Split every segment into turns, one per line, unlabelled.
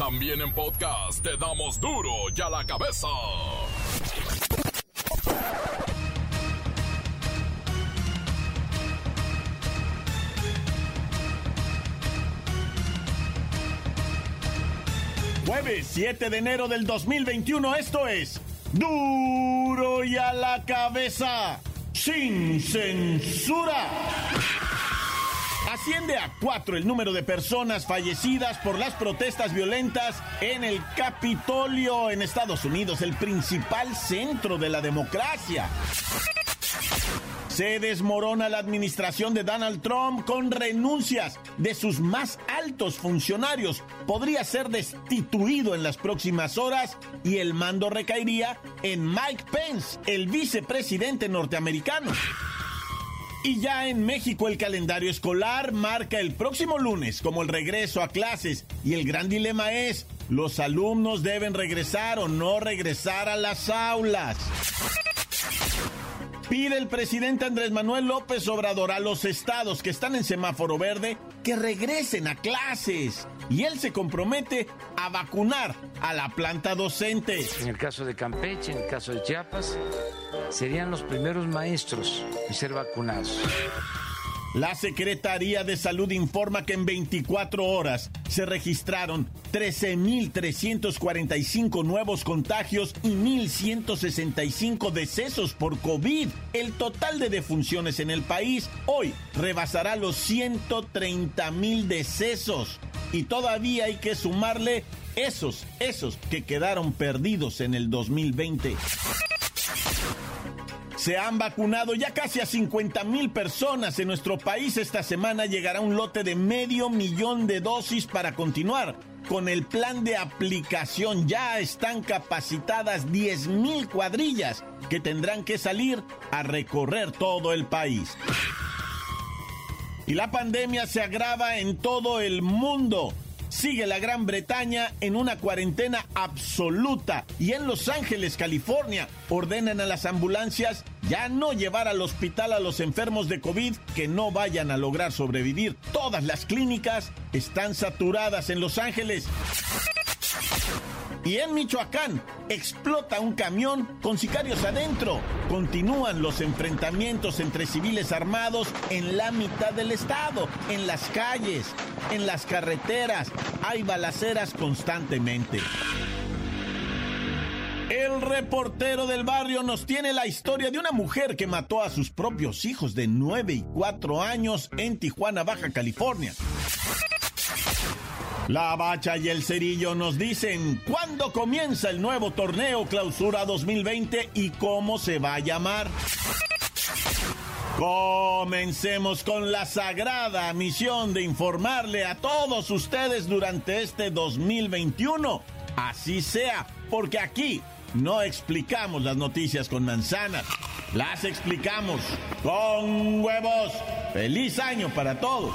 También en podcast te damos duro y a la cabeza.
Jueves 7 de enero del 2021, esto es duro y a la cabeza, sin censura. Asciende a cuatro el número de personas fallecidas por las protestas violentas en el Capitolio en Estados Unidos, el principal centro de la democracia. Se desmorona la administración de Donald Trump con renuncias de sus más altos funcionarios. Podría ser destituido en las próximas horas y el mando recaería en Mike Pence, el vicepresidente norteamericano. Y ya en México el calendario escolar marca el próximo lunes como el regreso a clases y el gran dilema es, ¿los alumnos deben regresar o no regresar a las aulas? Pide el presidente Andrés Manuel López Obrador a los estados que están en semáforo verde que regresen a clases. Y él se compromete a vacunar a la planta docente.
En el caso de Campeche, en el caso de Chiapas, serían los primeros maestros en ser vacunados.
La Secretaría de Salud informa que en 24 horas se registraron 13.345 nuevos contagios y 1.165 decesos por COVID. El total de defunciones en el país hoy rebasará los 130.000 decesos. Y todavía hay que sumarle esos, esos que quedaron perdidos en el 2020. Se han vacunado ya casi a 50 mil personas en nuestro país. Esta semana llegará un lote de medio millón de dosis para continuar con el plan de aplicación. Ya están capacitadas 10 mil cuadrillas que tendrán que salir a recorrer todo el país. Y la pandemia se agrava en todo el mundo. Sigue la Gran Bretaña en una cuarentena absoluta y en Los Ángeles, California, ordenan a las ambulancias ya no llevar al hospital a los enfermos de COVID que no vayan a lograr sobrevivir. Todas las clínicas están saturadas en Los Ángeles. Y en Michoacán explota un camión con sicarios adentro. Continúan los enfrentamientos entre civiles armados en la mitad del estado, en las calles, en las carreteras. Hay balaceras constantemente. El reportero del barrio nos tiene la historia de una mujer que mató a sus propios hijos de 9 y 4 años en Tijuana, Baja California. La Bacha y el Cerillo nos dicen cuándo comienza el nuevo torneo Clausura 2020 y cómo se va a llamar. Comencemos con la sagrada misión de informarle a todos ustedes durante este 2021. Así sea, porque aquí no explicamos las noticias con manzanas, las explicamos con huevos. Feliz año para todos.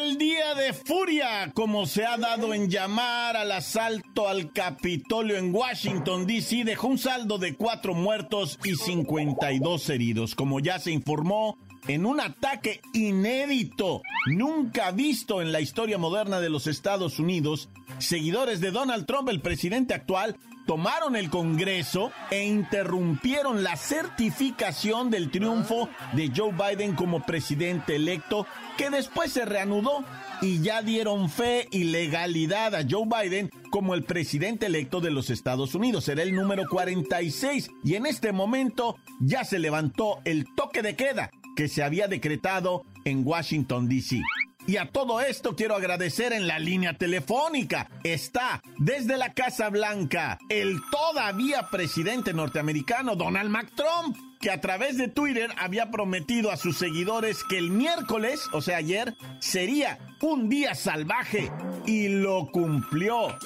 furia, como se ha dado en llamar al asalto al Capitolio en Washington, D.C., dejó un saldo de cuatro muertos y 52 heridos. Como ya se informó, en un ataque inédito, nunca visto en la historia moderna de los Estados Unidos, seguidores de Donald Trump, el presidente actual, tomaron el Congreso e interrumpieron la certificación del triunfo de Joe Biden como presidente electo, que después se reanudó y ya dieron fe y legalidad a Joe Biden como el presidente electo de los Estados Unidos. Será el número 46 y en este momento ya se levantó el toque de queda que se había decretado en Washington, D.C. Y a todo esto quiero agradecer en la línea telefónica. Está desde la Casa Blanca el todavía presidente norteamericano Donald Trump. Que a través de Twitter había prometido a sus seguidores que el miércoles, o sea ayer, sería un día salvaje y lo cumplió.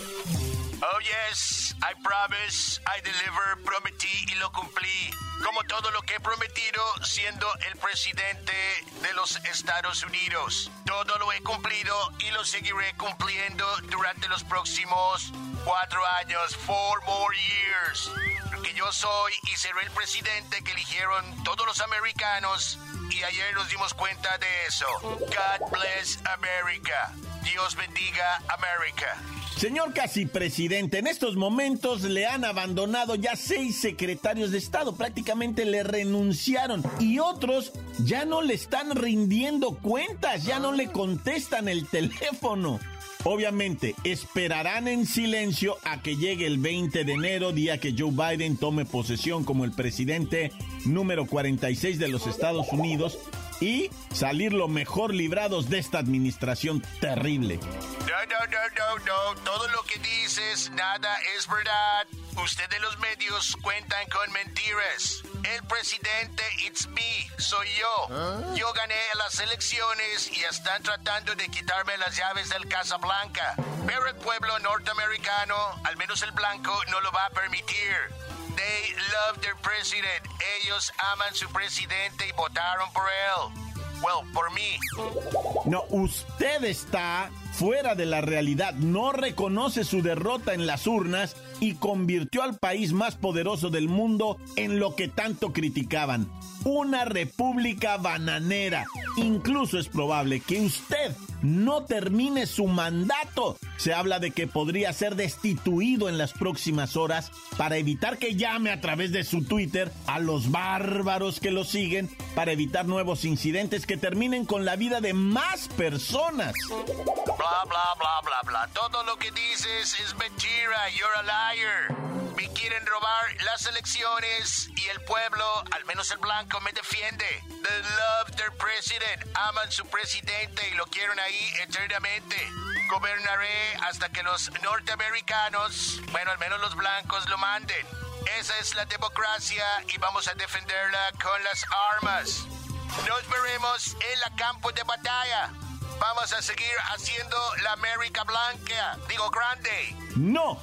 Oh yes, I promise, I deliver, prometí y lo cumplí. Como todo lo que he prometido siendo el presidente de los Estados Unidos. Todo lo he cumplido y lo seguiré cumpliendo durante los próximos cuatro años, four more years. Porque yo soy y seré el presidente que eligieron todos los americanos y ayer nos dimos cuenta de eso. God bless America. Dios bendiga América.
Señor casi presidente, en estos momentos le han abandonado ya seis secretarios de Estado, prácticamente le renunciaron y otros ya no le están rindiendo cuentas, ya no le contestan el teléfono. Obviamente, esperarán en silencio a que llegue el 20 de enero, día que Joe Biden tome posesión como el presidente número 46 de los Estados Unidos y salir lo mejor librados de esta administración terrible.
No, no, no, no, no. Todo lo que dices, nada es verdad. Ustedes los medios cuentan con mentiras. El presidente, it's me, soy yo. Yo gané las elecciones y están tratando de quitarme las llaves del Casa Blanca. Pero el pueblo norteamericano, al menos el blanco, no lo va a permitir. They love their president. Ellos aman su presidente y votaron por él. Well, por mí.
No, usted está fuera de la realidad, no reconoce su derrota en las urnas y convirtió al país más poderoso del mundo en lo que tanto criticaban, una república bananera. Incluso es probable que usted no termine su mandato. Se habla de que podría ser destituido en las próximas horas para evitar que llame a través de su Twitter a los bárbaros que lo siguen, para evitar nuevos incidentes que terminen con la vida de más personas.
Bla, bla, bla, bla, bla. Todo lo que dices es mentira. You're a liar. Me quieren robar las elecciones y el pueblo, al menos el blanco, me defiende. They love their president. Aman su presidente y lo quieren ahí eternamente. Gobernaré hasta que los norteamericanos, bueno, al menos los blancos, lo manden. Esa es la democracia y vamos a defenderla con las armas. Nos veremos en la campo de batalla. Vamos a seguir haciendo la América Blanca, digo grande.
No,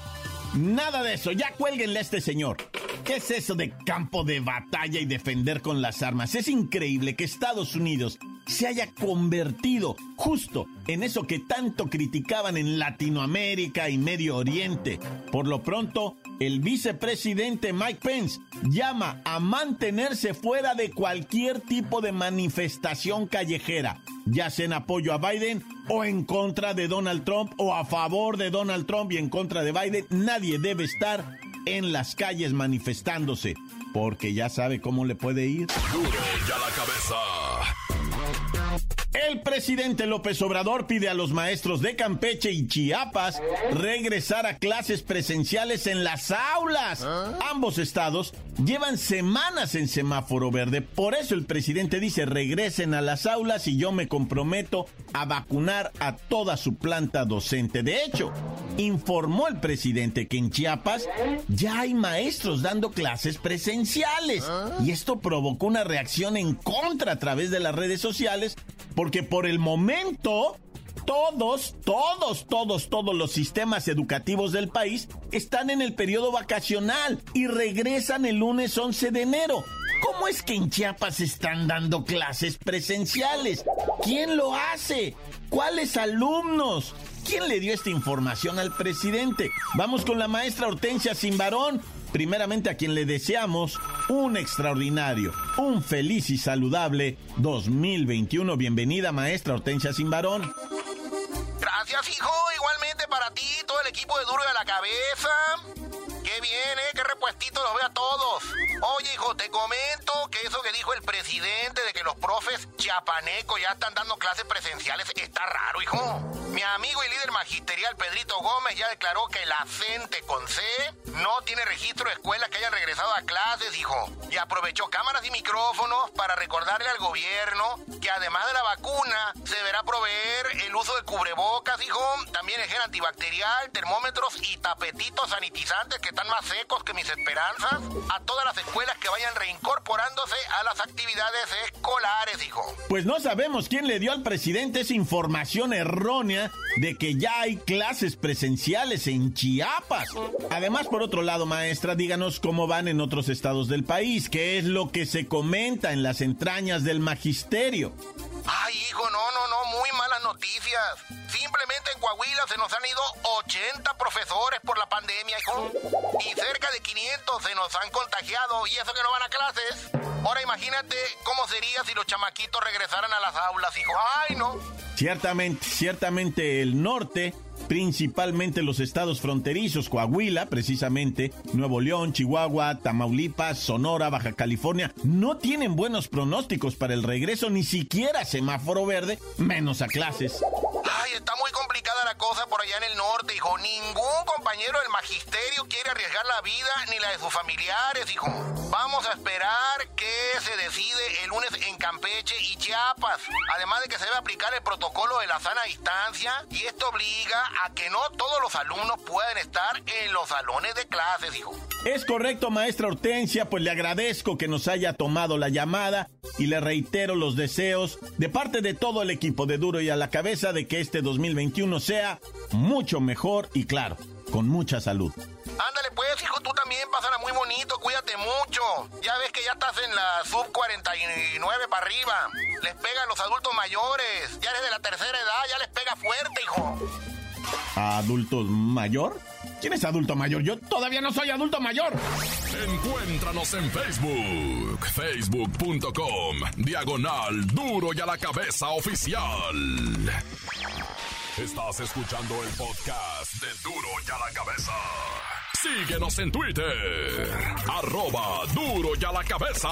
nada de eso. Ya cuélguenle a este señor. ¿Qué es eso de campo de batalla y defender con las armas? Es increíble que Estados Unidos se haya convertido justo en eso que tanto criticaban en Latinoamérica y Medio Oriente. Por lo pronto, el vicepresidente Mike Pence llama a mantenerse fuera de cualquier tipo de manifestación callejera, ya sea en apoyo a Biden o en contra de Donald Trump o a favor de Donald Trump y en contra de Biden. Nadie debe estar en las calles manifestándose, porque ya sabe cómo le puede ir.
Duro ya la cabeza.
El presidente López Obrador pide a los maestros de Campeche y Chiapas regresar a clases presenciales en las aulas. Ambos estados llevan semanas en semáforo verde. Por eso el presidente dice regresen a las aulas y yo me comprometo a vacunar a toda su planta docente. De hecho, informó el presidente que en Chiapas ya hay maestros dando clases presenciales. Y esto provocó una reacción en contra a través de las redes sociales porque por el momento todos, todos, todos, todos los sistemas educativos del país están en el periodo vacacional y regresan el lunes 11 de enero. ¿Cómo es que en Chiapas están dando clases presenciales? ¿Quién lo hace? ¿Cuáles alumnos? ¿Quién le dio esta información al presidente? Vamos con la maestra Hortensia Simbarón primeramente a quien le deseamos un extraordinario, un feliz y saludable 2021. Bienvenida, maestra Hortensia Simbarón.
Gracias, hijo. Igualmente para ti, todo el equipo de Duro de la Cabeza. Qué bien, ¿eh? Qué repuestito los veo a todos. Oye, hijo, te comento que eso que dijo el presidente de que los profes chiapanecos ya están dando clases presenciales está raro, hijo. Mi amigo y líder magisterial Pedrito Gómez ya declaró que la CENTE con C no tiene registro de escuelas que hayan regresado a clases, hijo. Y aprovechó cámaras y micrófonos para recordarle al gobierno que además de la vacuna se deberá proveer el uso de cubrebocas, hijo, también el gel antibacterial, termómetros y tapetitos sanitizantes que están más secos que mis esperanzas. A todas las escuelas que vayan reincorporándose a las actividades escolares, hijo.
Pues no sabemos quién le dio al presidente esa información errónea de que ya hay clases presenciales en Chiapas. Además, por otro lado, maestra, díganos cómo van en otros estados del país, qué es lo que se comenta en las entrañas del magisterio.
Ay, hijo, no, no, no, muy malas noticias. Simplemente en Coahuila se nos han ido 80 profesores por la pandemia, hijo. Y cerca de 500 se nos han contagiado y eso que no van a clases. Ahora imagínate cómo sería si los chamaquitos regresaran a las aulas, hijo. Ay, no.
Ciertamente, ciertamente el norte principalmente los estados fronterizos, Coahuila, precisamente, Nuevo León, Chihuahua, Tamaulipas, Sonora, Baja California, no tienen buenos pronósticos para el regreso, ni siquiera semáforo verde, menos a clases.
Ay, está muy complicada la cosa por allá en el norte, hijo. Ningún compañero del magisterio quiere arriesgar la vida ni la de sus familiares, hijo. Vamos a esperar que se decide el lunes en Campeche y Chiapas. Además de que se debe aplicar el protocolo de la sana distancia y esto obliga a que no todos los alumnos puedan estar en los salones de clases, hijo.
Es correcto, maestra Hortensia, pues le agradezco que nos haya tomado la llamada y le reitero los deseos de parte de todo el equipo de Duro y a la cabeza de que este 2021 sea mucho mejor y claro, con mucha salud.
Ándale pues, hijo, tú también pásala muy bonito, cuídate mucho. Ya ves que ya estás en la sub 49 para arriba. Les pegan los adultos mayores. Ya eres de la tercera edad, ya les pega fuerte, hijo
adultos mayor? ¿Quién es adulto mayor? Yo todavía no soy adulto mayor.
Encuéntranos en Facebook, facebook.com, diagonal duro y a la cabeza oficial. Estás escuchando el podcast de duro y a la cabeza. Síguenos en Twitter, arroba duro y a la cabeza.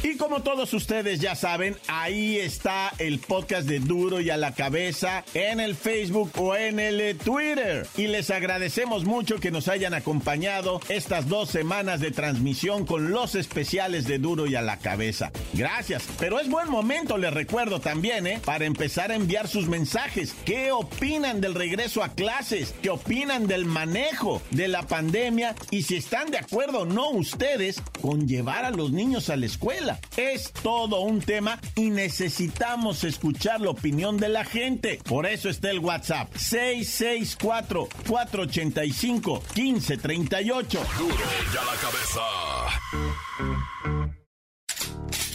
Y como todos ustedes ya saben, ahí está el podcast de Duro y a la cabeza en el Facebook o en el Twitter. Y les agradecemos mucho que nos hayan acompañado estas dos semanas de transmisión con los especiales de Duro y a la cabeza. Gracias. Pero es buen momento, les recuerdo también, ¿eh? Para empezar a enviar sus mensajes. ¿Qué opinan del regreso a clases? ¿Qué opinan del manejo de la pandemia? Y si están de acuerdo o no ustedes con llevar a los niños a la escuela. Es todo un tema y necesitamos escuchar la opinión de la gente. Por eso está el WhatsApp 664-485-1538.
Duro ya la cabeza.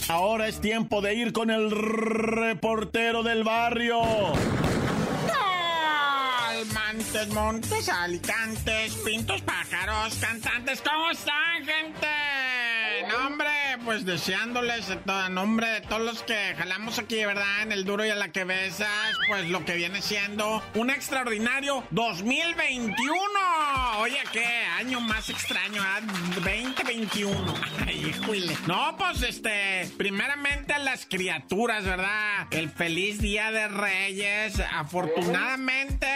Ahora es tiempo de ir con el reportero del barrio.
Montes, montes, alicantes, pintos, pájaros, cantantes, ¿cómo están, gente? Nombre pues deseándoles a nombre de todos los que jalamos aquí, ¿verdad? En el duro y a la que besas, pues lo que viene siendo un extraordinario 2021. Oye, qué año más extraño, ¿ah? 2021. Ay, híjole. No, pues este, primeramente las criaturas, ¿verdad? El feliz día de Reyes. Afortunadamente,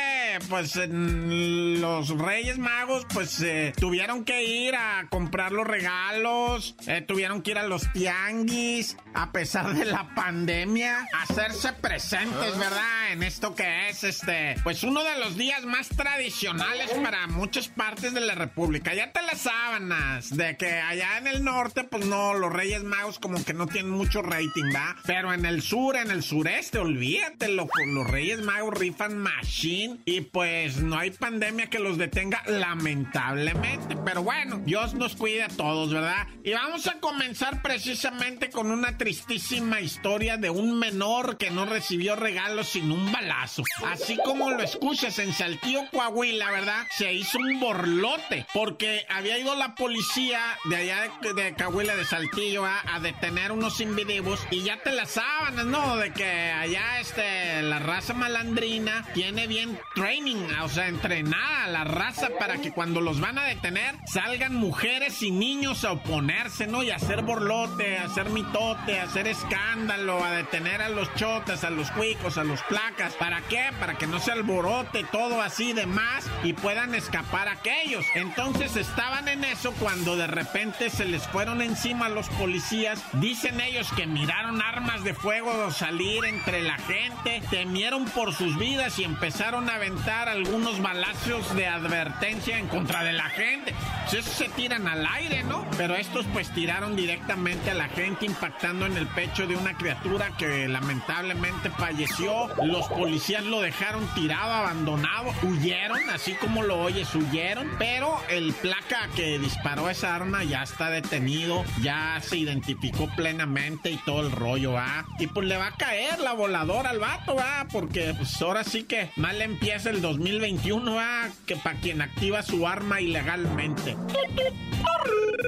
pues los Reyes Magos, pues tuvieron que ir a comprar los regalos, eh, tuvieron que ir a los tianguis, a pesar de la pandemia, hacerse presentes, ah. ¿verdad? En esto que es, este, pues uno de los días más tradicionales para muchas partes de la República. Ya te las sábanas, de que allá en el norte, pues no, los Reyes Magos como que no tienen mucho rating, ¿va? Pero en el sur, en el sureste, olvídate, los Reyes Magos rifan machine y pues no hay pandemia que los detenga, lamentablemente. Pero bueno, Dios nos cuida a todos, ¿verdad? Y vamos a comenzar precisamente con una tristísima historia de un menor que no recibió regalos sin un balazo. Así como lo escuchas en Saltillo, Coahuila, ¿verdad? Se hizo un borlote porque había ido la policía de allá de, Coahuila, de Saltillo, a, detener unos individuos y ya te las sábanas, ¿no? De que allá este, la raza malandrina tiene bien training, o sea, entrenada la raza para que cuando los van a detener salgan mujeres y niños a oponerse, ¿no? Y hacer borlote
a hacer mitote, a hacer escándalo, a detener a los chotas, a los cuicos, a los placas. ¿Para qué? Para que no se alborote todo así de más y puedan escapar aquellos. Entonces estaban en eso cuando de repente se les fueron encima los policías. Dicen ellos que miraron armas de fuego salir entre la gente, temieron por sus vidas y empezaron a aventar algunos balazos de advertencia en contra de la gente. Pues eso se tiran al aire, ¿no? Pero estos pues tiraron directamente a la gente impactando en el pecho de una criatura que lamentablemente falleció. Los policías lo dejaron tirado, abandonado, huyeron, así como lo oyes, huyeron, pero el placa que disparó esa arma ya está detenido, ya se identificó plenamente y todo el rollo, ¿va? Y pues le va a caer la voladora al vato, ¿va? Porque pues ahora sí que mal empieza el 2021, ¿va? Que para quien activa su arma ilegalmente.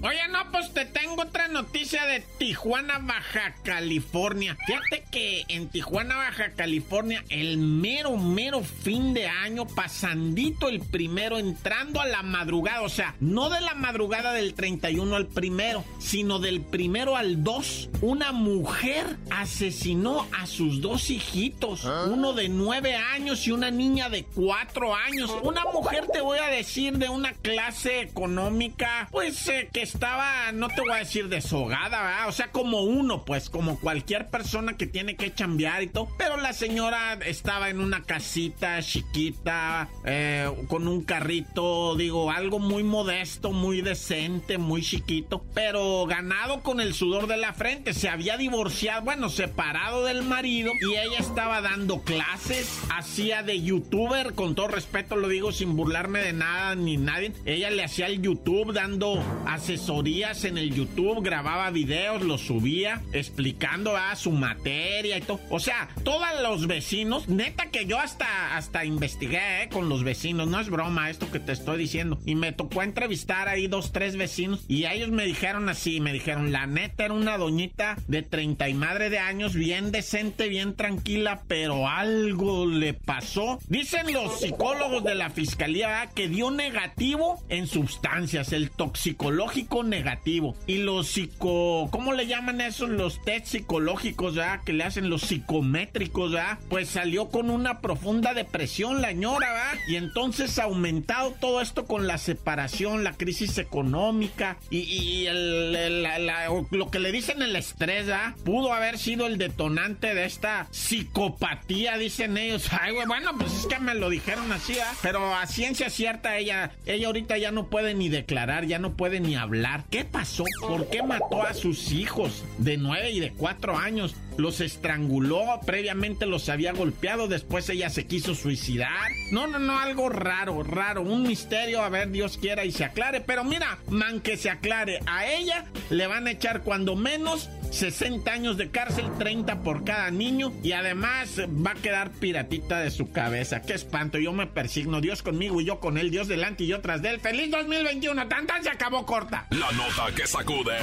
Oye, no, pues te tengo otra noticia de Tijuana, Baja California. Fíjate que en Tijuana, Baja California, el mero, mero fin de año, pasandito el primero, entrando a la madrugada, o sea, no de la madrugada del 31 al primero, sino del primero al 2, una mujer asesinó a sus dos hijitos, uno de nueve años y una niña de cuatro años. Una mujer, te voy a decir, de una clase económica, pues eh, que estaba, no te voy a decir O sea, como uno, pues, como cualquier persona que tiene que chambear y todo. Pero la señora estaba en una casita chiquita, eh, con un carrito, digo, algo muy modesto, muy decente, muy chiquito, pero ganado con el sudor de la frente. Se había divorciado, bueno, separado del marido y ella estaba dando clases, hacía de youtuber, con todo respeto lo digo sin burlarme de nada ni nadie. Ella le hacía el YouTube dando asesorías en el YouTube, grababa videos, los subía explicando a su materia y todo. O sea, todos los vecinos, neta que yo hasta, hasta investigué eh, con los vecinos, no es broma esto que te estoy diciendo. Y me tocó entrevistar ahí dos, tres vecinos y ellos me dijeron así, me dijeron, la neta era una doñita de 30 y madre de años, bien decente, bien tranquila, pero algo le pasó. Dicen los psicólogos de la fiscalía que dio negativo en sustancias, el toxicológico negativo. Y los ¿Cómo le llaman eso? Los test psicológicos, ¿verdad? Que le hacen los psicométricos, ¿verdad? Pues salió con una profunda depresión la señora, ¿verdad? Y entonces ha aumentado todo esto con la separación, la crisis económica y, lo que le dicen el estrés, ¿verdad? Pudo haber sido el detonante de esta psicopatía, dicen ellos. Ay, güey, bueno, pues es que me lo dijeron así, ¿verdad? Pero a ciencia cierta ella, ella ahorita ya no puede ni declarar, ya no puede ni hablar. ¿Qué pasó? ¿Por qué mató a sus hijos de nueve y de cuatro años? Los estranguló, previamente los había golpeado, después ella se quiso suicidar. No, no, no, algo raro, raro, un misterio, a ver, Dios quiera y se aclare. Pero mira, man que se aclare, a ella le van a echar cuando menos 60 años de cárcel, 30 por cada niño y además va a quedar piratita de su cabeza. Qué espanto, yo me persigno, Dios conmigo y yo con él, Dios delante y yo tras de él. ¡Feliz 2021! ¡Tan, se acabó corta!
La nota que sacude.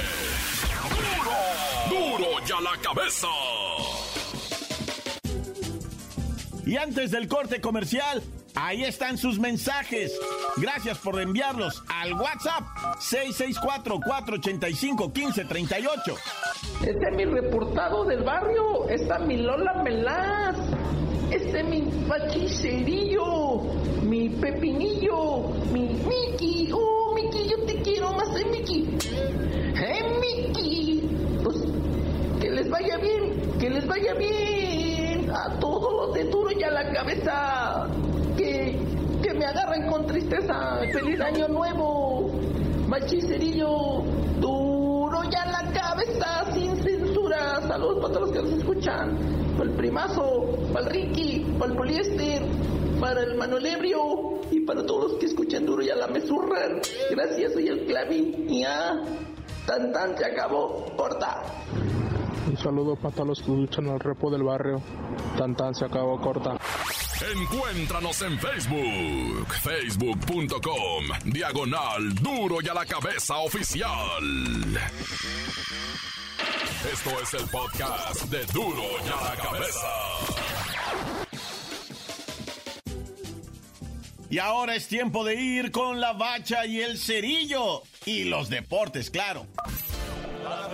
¡Duro! ¡Duro ya la cabeza!
Y antes del corte comercial, ahí están sus mensajes. Gracias por enviarlos al WhatsApp 664-485-1538.
Este es mi reportado del barrio. Está mi Lola Melas. Este es mi Pachicerillo. Mi Pepinillo. Mi Miki. Oh, Miki, yo te quiero más, eh, Miki. ¡Eh, Miki! Pues que les vaya bien. Que les vaya bien. A todos duro y a la cabeza. Que, que me agarren con tristeza. ¡Feliz año nuevo! Machicerillo. Duro y a la cabeza. Sin censura. Saludos para todos los que nos escuchan. Para el primazo. Para el Ricky. Para el poliéster. Para el Manuel Ebrio. Y para todos los que escuchan duro y a la mesurra. Gracias, soy el Clavín. Y ya. Tan tan se acabó. Corta.
Un saludo para todos los que escuchan al repo del barrio. Tan tan se acabó corta.
Encuéntranos en Facebook, facebook.com, diagonal duro y a la cabeza oficial. Esto es el podcast de duro y a la cabeza.
Y ahora es tiempo de ir con la bacha y el cerillo. Y los deportes, claro.
A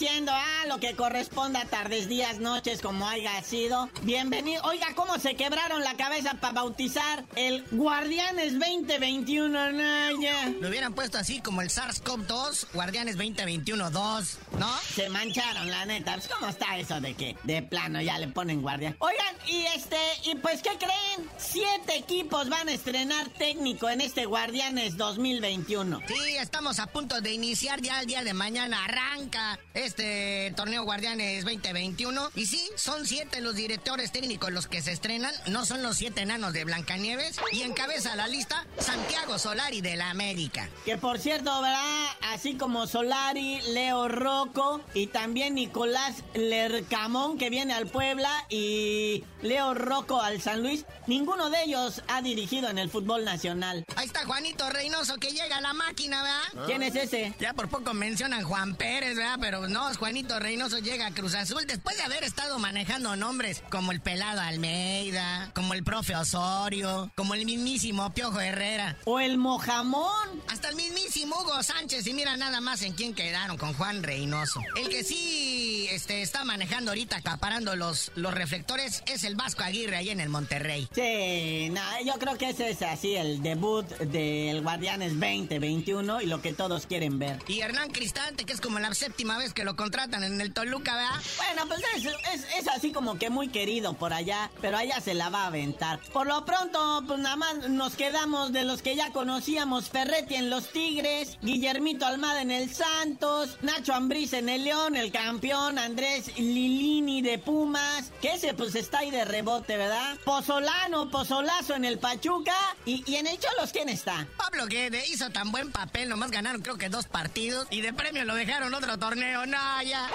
ver.
Lo que corresponde a tardes, días, noches, como haya sido. Bienvenido. Oiga, ¿cómo se quebraron la cabeza para bautizar el Guardianes 2021, Naya?
Lo hubieran puesto así como el SARS-CoV-2, Guardianes 2021-2, ¿no?
Se mancharon, la neta. Pues, ¿Cómo está eso de que de plano ya le ponen guardia? Oigan, y este, y pues, ¿qué creen? Siete equipos van a estrenar técnico en este Guardianes 2021.
Sí, estamos a punto de iniciar ya el día de mañana. Arranca este torneo Guardianes 2021. Y sí, son siete los directores técnicos los que se estrenan. No son los siete enanos de Blancanieves. Y encabeza la lista Santiago Solari de la América.
Que por cierto, ¿verdad? Así como Solari, Leo Rocco y también Nicolás Lercamón que viene al Puebla y Leo Rocco al San Luis. Ninguno de ellos ha dirigido en el fútbol nacional.
Ahí está Juanito Reynoso que llega a la máquina, ¿verdad?
¿Quién es ese?
Ya por poco mencionan Juan Pérez, ¿verdad? Pero no, Juanito Reynoso llega a Cruz Azul después de haber estado manejando nombres como el Pelado Almeida, como el Profe Osorio, como el mismísimo Piojo Herrera.
O el Mojamón.
Hasta el mismísimo Hugo Sánchez. Y mira nada más en quién quedaron, con Juan Reynoso. El que sí este, está manejando ahorita, acaparando los, los reflectores, es el Vasco Aguirre ahí en el Monterrey.
Sí, no, yo creo que ese es así el debut del Guardianes 2021 y lo que todos quieren ver.
Y Hernán Cristante, que es como la séptima vez que lo contratan en el Toluca, ¿verdad?
Bueno, pues es, es, es así como que muy querido por allá, pero allá se la va a aventar. Por lo pronto, pues nada más nos quedamos de los que ya conocíamos, Ferretti en los Tigres, Guillermito Almada en el Santos, Nacho Ambriz en el León, el campeón, Andrés Lilini de Pumas, que ese pues está ahí de rebote, ¿verdad? Pozolano, Pozolazo en el Pachuca, y, y en el Cholos, ¿quién está?
Pablo Guede hizo tan buen papel, nomás ganaron creo que dos partidos, y de premio lo dejaron otro torneo, no, ya.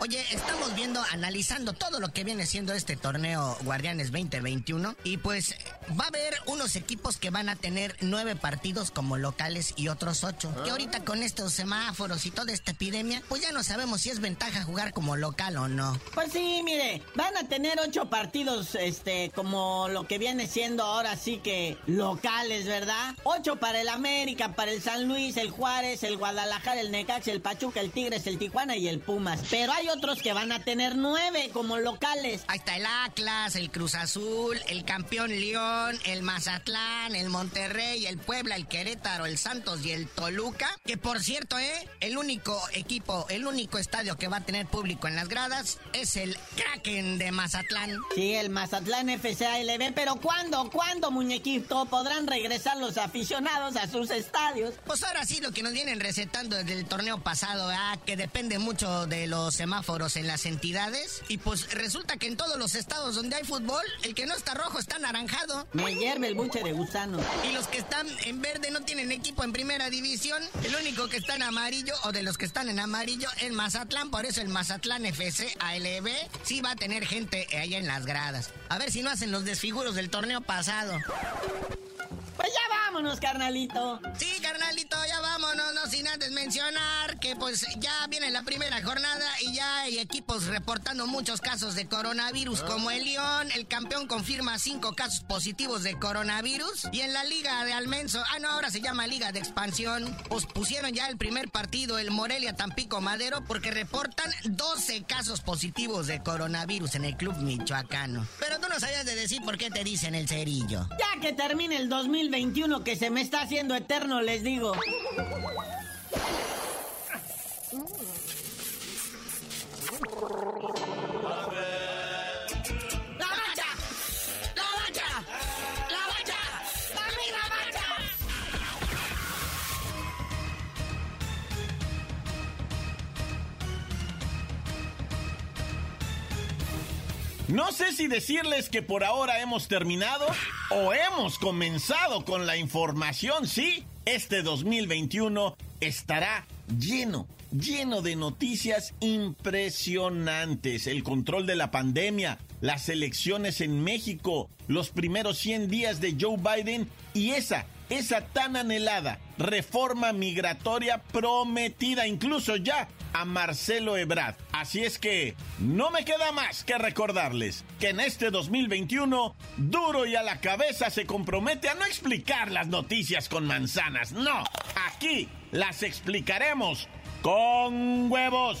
Oye, estamos viendo, analizando todo lo que viene siendo este torneo Guardianes 2021 y pues va a haber unos equipos que van a tener nueve partidos como locales y otros ocho. Que ahorita con estos semáforos y toda esta epidemia, pues ya no sabemos si es ventaja jugar como local o no.
Pues sí, mire, van a tener ocho partidos, este, como lo que viene siendo ahora sí que locales, ¿verdad? Ocho para el América, para el San Luis, el Juárez, el Guadalajara, el Necaxa, el Pachuca, el Tigres, el Tijuana y el Pumas. Pero hay otros que van a tener nueve como locales.
Ahí está el Atlas, el Cruz Azul, el campeón León, el Mazatlán, el Monterrey, el Puebla, el Querétaro, el Santos y el Toluca. Que por cierto, ¿eh? El único equipo, el único estadio que va a tener público en las gradas es el Kraken de Mazatlán.
Sí, el Mazatlán FCALB, pero ¿cuándo, cuándo, muñequito, podrán regresar los aficionados a sus estadios?
Pues ahora sí lo que nos vienen recetando desde el torneo pasado, ¿ah? que depende mucho de los semáforos en las entidades. Y pues resulta que en todos los estados donde hay fútbol, el que no está rojo está naranjado.
Me hierve el buche de gusano.
Y los que están en verde no tienen equipo en primera división. El único que está en amarillo, o de los que están en amarillo, es Mazatlán. Por eso el Mazatlán FC ALB sí va a tener gente allá en las gradas. A ver si no hacen los desfiguros del torneo pasado.
Pues ya vámonos, carnalito.
Sí, carnalito, ya vámonos, no sin antes mencionar que pues ya viene la primera jornada y ya hay equipos reportando muchos casos de coronavirus, como el León, el campeón confirma cinco casos positivos de coronavirus y en la liga de Almenso, ah no, ahora se llama liga de expansión, pues pusieron ya el primer partido el Morelia Tampico Madero porque reportan 12 casos positivos de coronavirus en el club michoacano. Pero tú no sabías de decir por qué te dicen el cerillo.
Ya que termine el 2021 que se me está haciendo eterno, les digo.
No sé si decirles que por ahora hemos terminado o hemos comenzado con la información. Sí, este 2021 estará lleno, lleno de noticias impresionantes. El control de la pandemia, las elecciones en México, los primeros 100 días de Joe Biden y esa, esa tan anhelada reforma migratoria prometida incluso ya a Marcelo Ebrard. Así es que no me queda más que recordarles que en este 2021 duro y a la cabeza se compromete a no explicar las noticias con manzanas. No, aquí las explicaremos con huevos.